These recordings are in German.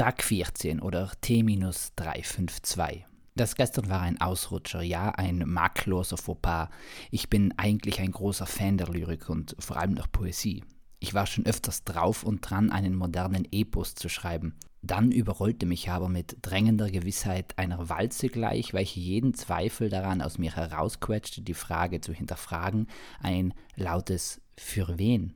Tag 14 oder T-352. Das gestern war ein Ausrutscher, ja, ein makelloser Fauxpas. Ich bin eigentlich ein großer Fan der Lyrik und vor allem der Poesie. Ich war schon öfters drauf und dran, einen modernen Epos zu schreiben. Dann überrollte mich aber mit drängender Gewissheit einer Walze gleich, welche jeden Zweifel daran aus mir herausquetschte, die Frage zu hinterfragen, ein lautes Für wen?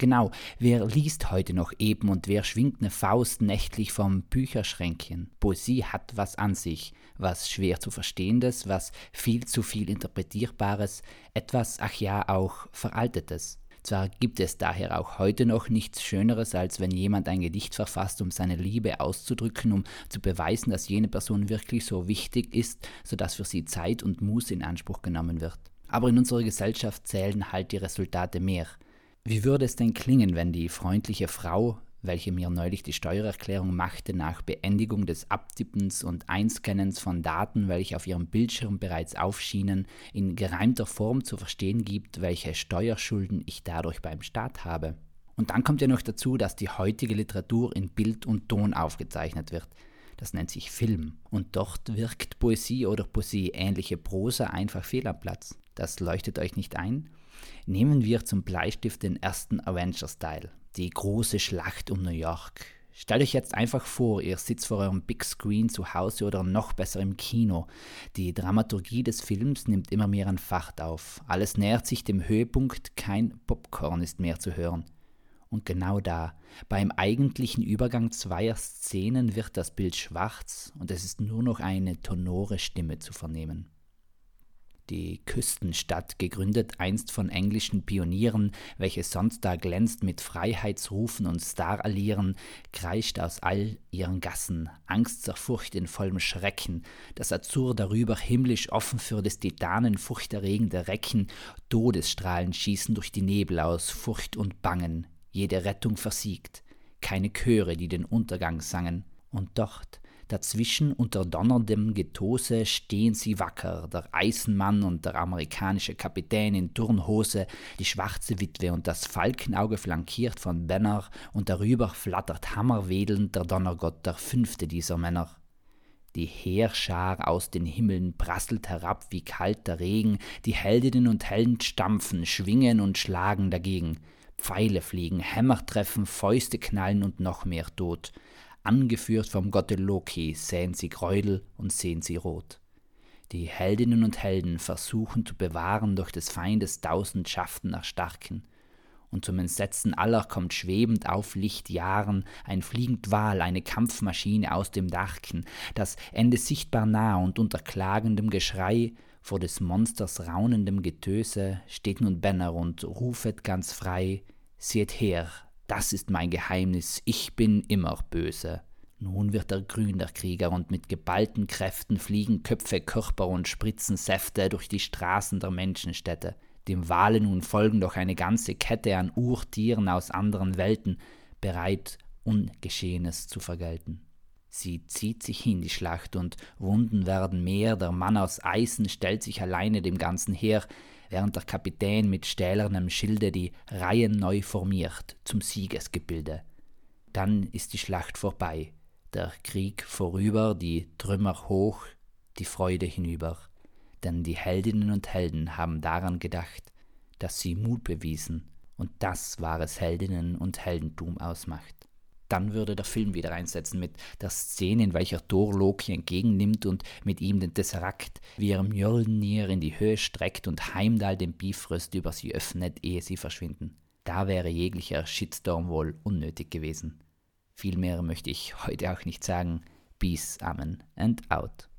Genau, wer liest heute noch eben und wer schwingt ne Faust nächtlich vom Bücherschränkchen? Poesie hat was an sich, was schwer zu verstehendes, was viel zu viel interpretierbares, etwas, ach ja, auch veraltetes. Zwar gibt es daher auch heute noch nichts Schöneres, als wenn jemand ein Gedicht verfasst, um seine Liebe auszudrücken, um zu beweisen, dass jene Person wirklich so wichtig ist, sodass für sie Zeit und Muße in Anspruch genommen wird. Aber in unserer Gesellschaft zählen halt die Resultate mehr. Wie würde es denn klingen, wenn die freundliche Frau, welche mir neulich die Steuererklärung machte, nach Beendigung des Abtippens und Einscannens von Daten, welche auf ihrem Bildschirm bereits aufschienen, in gereimter Form zu verstehen gibt, welche Steuerschulden ich dadurch beim Staat habe? Und dann kommt ja noch dazu, dass die heutige Literatur in Bild und Ton aufgezeichnet wird. Das nennt sich Film. Und dort wirkt Poesie oder Poesie-ähnliche Prosa einfach fehl am Platz. Das leuchtet euch nicht ein? Nehmen wir zum Bleistift den ersten Avenger-Style, die große Schlacht um New York. Stellt euch jetzt einfach vor, ihr sitzt vor eurem Big Screen zu Hause oder noch besser im Kino. Die Dramaturgie des Films nimmt immer mehr an Fahrt auf. Alles nähert sich dem Höhepunkt, kein Popcorn ist mehr zu hören. Und genau da, beim eigentlichen Übergang zweier Szenen wird das Bild schwarz und es ist nur noch eine tonore Stimme zu vernehmen. Die Küstenstadt, gegründet einst von englischen Pionieren, welche sonst da glänzt mit Freiheitsrufen und Starallieren, kreischt aus all ihren Gassen, Angst zur Furcht in vollem Schrecken, das Azur darüber himmlisch offen für des Titanen furchterregende Recken, Todesstrahlen schießen durch die Nebel aus Furcht und Bangen, jede Rettung versiegt, keine Chöre, die den Untergang sangen, und dort, Dazwischen unter donnerndem Getose stehen sie wacker, der Eisenmann und der amerikanische Kapitän in Turnhose, die schwarze Witwe und das Falkenauge flankiert von Banner, und darüber flattert hammerwedelnd der Donnergott, der fünfte dieser Männer. Die Heerschar aus den Himmeln prasselt herab wie kalter Regen, die Heldinnen und Helden stampfen, schwingen und schlagen dagegen. Pfeile fliegen, Hämmer treffen, Fäuste knallen und noch mehr Tod. Angeführt vom Gotte Loki säen sie Gräuel und sehen sie rot. Die Heldinnen und Helden versuchen zu bewahren durch des Feindes tausend Schaften erstarken. Und zum Entsetzen aller kommt schwebend auf Lichtjahren ein fliegend Wal, eine Kampfmaschine aus dem Dachken, das Ende sichtbar nah und unter klagendem Geschrei vor des Monsters raunendem Getöse steht nun Banner und rufet ganz frei, seht her, das ist mein Geheimnis, ich bin immer böse. Nun wird er grün, der Krieger, und mit geballten Kräften fliegen Köpfe, Körper und spritzen Säfte durch die Straßen der Menschenstädte. Dem Wale nun folgen doch eine ganze Kette an Urtieren aus anderen Welten, bereit, Ungeschehenes zu vergelten. Sie zieht sich hin, die Schlacht, und Wunden werden mehr, der Mann aus Eisen stellt sich alleine dem ganzen Heer, während der Kapitän mit stählernem Schilde die Reihen neu formiert zum Siegesgebilde. Dann ist die Schlacht vorbei, der Krieg vorüber, die Trümmer hoch, die Freude hinüber, denn die Heldinnen und Helden haben daran gedacht, dass sie Mut bewiesen, und das wahres Heldinnen und Heldentum ausmacht dann würde der Film wieder einsetzen mit der Szene, in welcher Thor Loki entgegennimmt und mit ihm den Tesseract, wie er Mjölnir in die Höhe streckt und Heimdall den Bifröst über sie öffnet, ehe sie verschwinden. Da wäre jeglicher Shitstorm wohl unnötig gewesen. Viel mehr möchte ich heute auch nicht sagen. Peace, Amen and out.